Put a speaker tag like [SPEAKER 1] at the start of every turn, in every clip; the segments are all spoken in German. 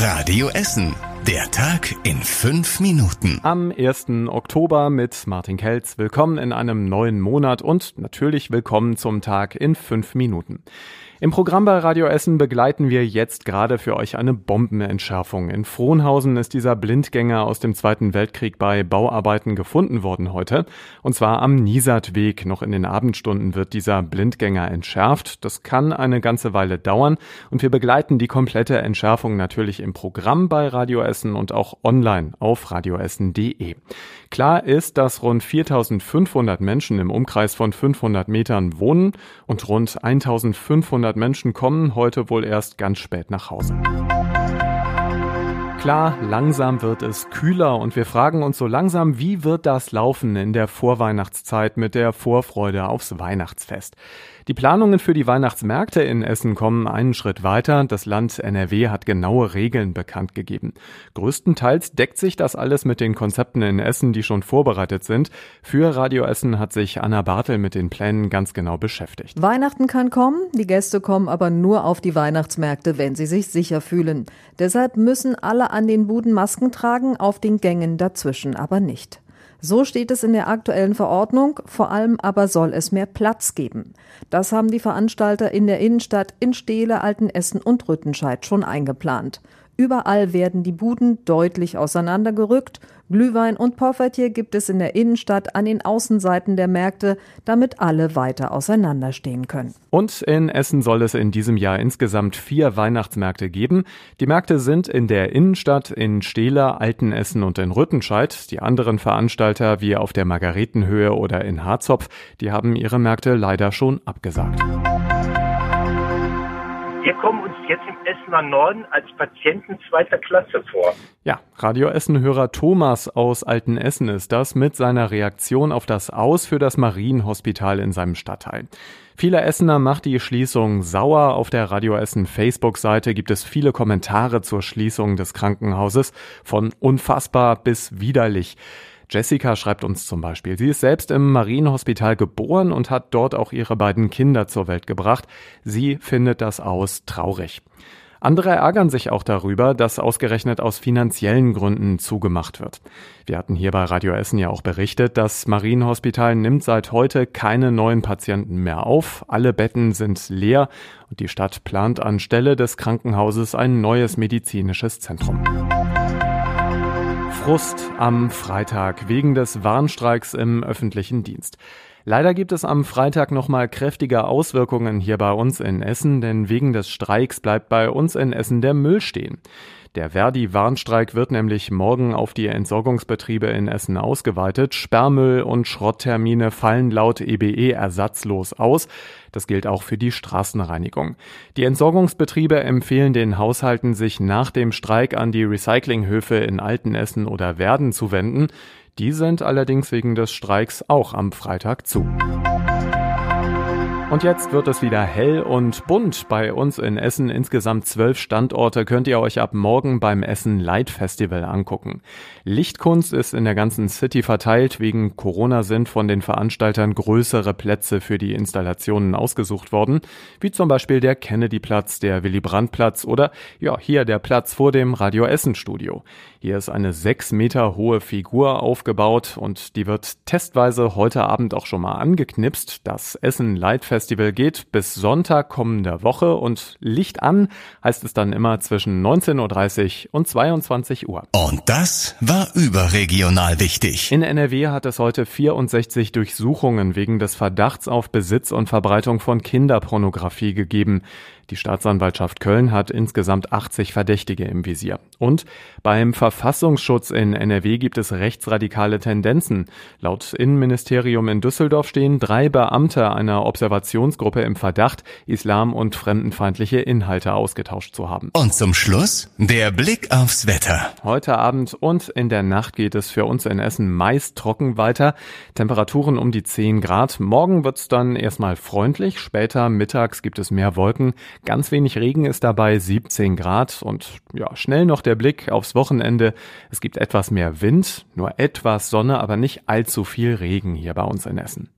[SPEAKER 1] Radio Essen. Der Tag in fünf Minuten.
[SPEAKER 2] Am 1. Oktober mit Martin Kelz. Willkommen in einem neuen Monat und natürlich willkommen zum Tag in fünf Minuten. Im Programm bei Radio Essen begleiten wir jetzt gerade für euch eine Bombenentschärfung. In Frohnhausen ist dieser Blindgänger aus dem Zweiten Weltkrieg bei Bauarbeiten gefunden worden heute. Und zwar am Niesatweg. Noch in den Abendstunden wird dieser Blindgänger entschärft. Das kann eine ganze Weile dauern. Und wir begleiten die komplette Entschärfung natürlich im Programm bei Radio Essen und auch online auf radioessen.de. Klar ist, dass rund 4500 Menschen im Umkreis von 500 Metern wohnen und rund 1500 500 Menschen kommen heute wohl erst ganz spät nach Hause. Klar, langsam wird es kühler und wir fragen uns so langsam, wie wird das laufen in der Vorweihnachtszeit mit der Vorfreude aufs Weihnachtsfest? Die Planungen für die Weihnachtsmärkte in Essen kommen einen Schritt weiter. Das Land NRW hat genaue Regeln bekannt gegeben. Größtenteils deckt sich das alles mit den Konzepten in Essen, die schon vorbereitet sind. Für Radio Essen hat sich Anna Bartel mit den Plänen ganz genau beschäftigt.
[SPEAKER 3] Weihnachten kann kommen, die Gäste kommen aber nur auf die Weihnachtsmärkte, wenn sie sich sicher fühlen. Deshalb müssen alle an den Buden Masken tragen, auf den Gängen dazwischen aber nicht. So steht es in der aktuellen Verordnung, vor allem aber soll es mehr Platz geben. Das haben die Veranstalter in der Innenstadt in Steele, Altenessen und Rüttenscheid schon eingeplant. Überall werden die Buden deutlich auseinandergerückt. Glühwein und Poffertier gibt es in der Innenstadt an den Außenseiten der Märkte, damit alle weiter auseinanderstehen können.
[SPEAKER 2] Und in Essen soll es in diesem Jahr insgesamt vier Weihnachtsmärkte geben. Die Märkte sind in der Innenstadt, in Stehler, Altenessen und in Rüttenscheid. Die anderen Veranstalter wie auf der Margaretenhöhe oder in Harzopf, die haben ihre Märkte leider schon abgesagt.
[SPEAKER 4] Wir kommen uns jetzt im Essener Norden als Patienten zweiter Klasse vor.
[SPEAKER 2] Ja, Radio Essen-Hörer Thomas aus Altenessen ist das mit seiner Reaktion auf das Aus für das Marienhospital in seinem Stadtteil. Viele Essener macht die Schließung sauer. Auf der Radio Essen Facebook-Seite gibt es viele Kommentare zur Schließung des Krankenhauses von unfassbar bis widerlich. Jessica schreibt uns zum Beispiel, sie ist selbst im Marienhospital geboren und hat dort auch ihre beiden Kinder zur Welt gebracht. Sie findet das aus traurig. Andere ärgern sich auch darüber, dass ausgerechnet aus finanziellen Gründen zugemacht wird. Wir hatten hier bei Radio Essen ja auch berichtet, das Marienhospital nimmt seit heute keine neuen Patienten mehr auf. Alle Betten sind leer und die Stadt plant anstelle des Krankenhauses ein neues medizinisches Zentrum. Frust am Freitag wegen des Warnstreiks im öffentlichen Dienst. Leider gibt es am Freitag nochmal kräftige Auswirkungen hier bei uns in Essen, denn wegen des Streiks bleibt bei uns in Essen der Müll stehen. Der Verdi-Warnstreik wird nämlich morgen auf die Entsorgungsbetriebe in Essen ausgeweitet. Sperrmüll und Schrotttermine fallen laut EBE e ersatzlos aus. Das gilt auch für die Straßenreinigung. Die Entsorgungsbetriebe empfehlen den Haushalten, sich nach dem Streik an die Recyclinghöfe in Altenessen oder Werden zu wenden. Die sind allerdings wegen des Streiks auch am Freitag zu. Und jetzt wird es wieder hell und bunt bei uns in Essen. Insgesamt zwölf Standorte könnt ihr euch ab morgen beim Essen Light Festival angucken. Lichtkunst ist in der ganzen City verteilt. Wegen Corona sind von den Veranstaltern größere Plätze für die Installationen ausgesucht worden, wie zum Beispiel der Kennedy-Platz, der Willy-Brandt-Platz oder ja, hier der Platz vor dem Radio Essen Studio. Hier ist eine sechs Meter hohe Figur aufgebaut und die wird testweise heute Abend auch schon mal angeknipst. Das Essen Light Festival Festival geht bis Sonntag kommender Woche und Licht an heißt es dann immer zwischen 19.30 Uhr und 22 Uhr.
[SPEAKER 1] Und das war überregional wichtig.
[SPEAKER 2] In NRW hat es heute 64 Durchsuchungen wegen des Verdachts auf Besitz und Verbreitung von Kinderpornografie gegeben. Die Staatsanwaltschaft Köln hat insgesamt 80 Verdächtige im Visier. Und beim Verfassungsschutz in NRW gibt es rechtsradikale Tendenzen. Laut Innenministerium in Düsseldorf stehen drei Beamte einer Observationsgruppe im Verdacht, Islam und fremdenfeindliche Inhalte ausgetauscht zu haben.
[SPEAKER 1] Und zum Schluss der Blick aufs Wetter.
[SPEAKER 2] Heute Abend und in der Nacht geht es für uns in Essen meist trocken weiter. Temperaturen um die 10 Grad. Morgen wird's dann erstmal freundlich. Später mittags gibt es mehr Wolken. Ganz wenig Regen ist dabei, 17 Grad und ja, schnell noch der Blick aufs Wochenende. Es gibt etwas mehr Wind, nur etwas Sonne, aber nicht allzu viel Regen hier bei uns in Essen.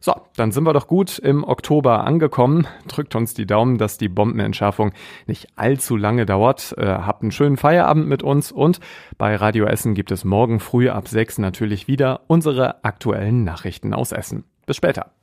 [SPEAKER 2] So, dann sind wir doch gut im Oktober angekommen. Drückt uns die Daumen, dass die Bombenentschärfung nicht allzu lange dauert. Äh, habt einen schönen Feierabend mit uns und bei Radio Essen gibt es morgen früh ab 6 natürlich wieder unsere aktuellen Nachrichten aus Essen. Bis später.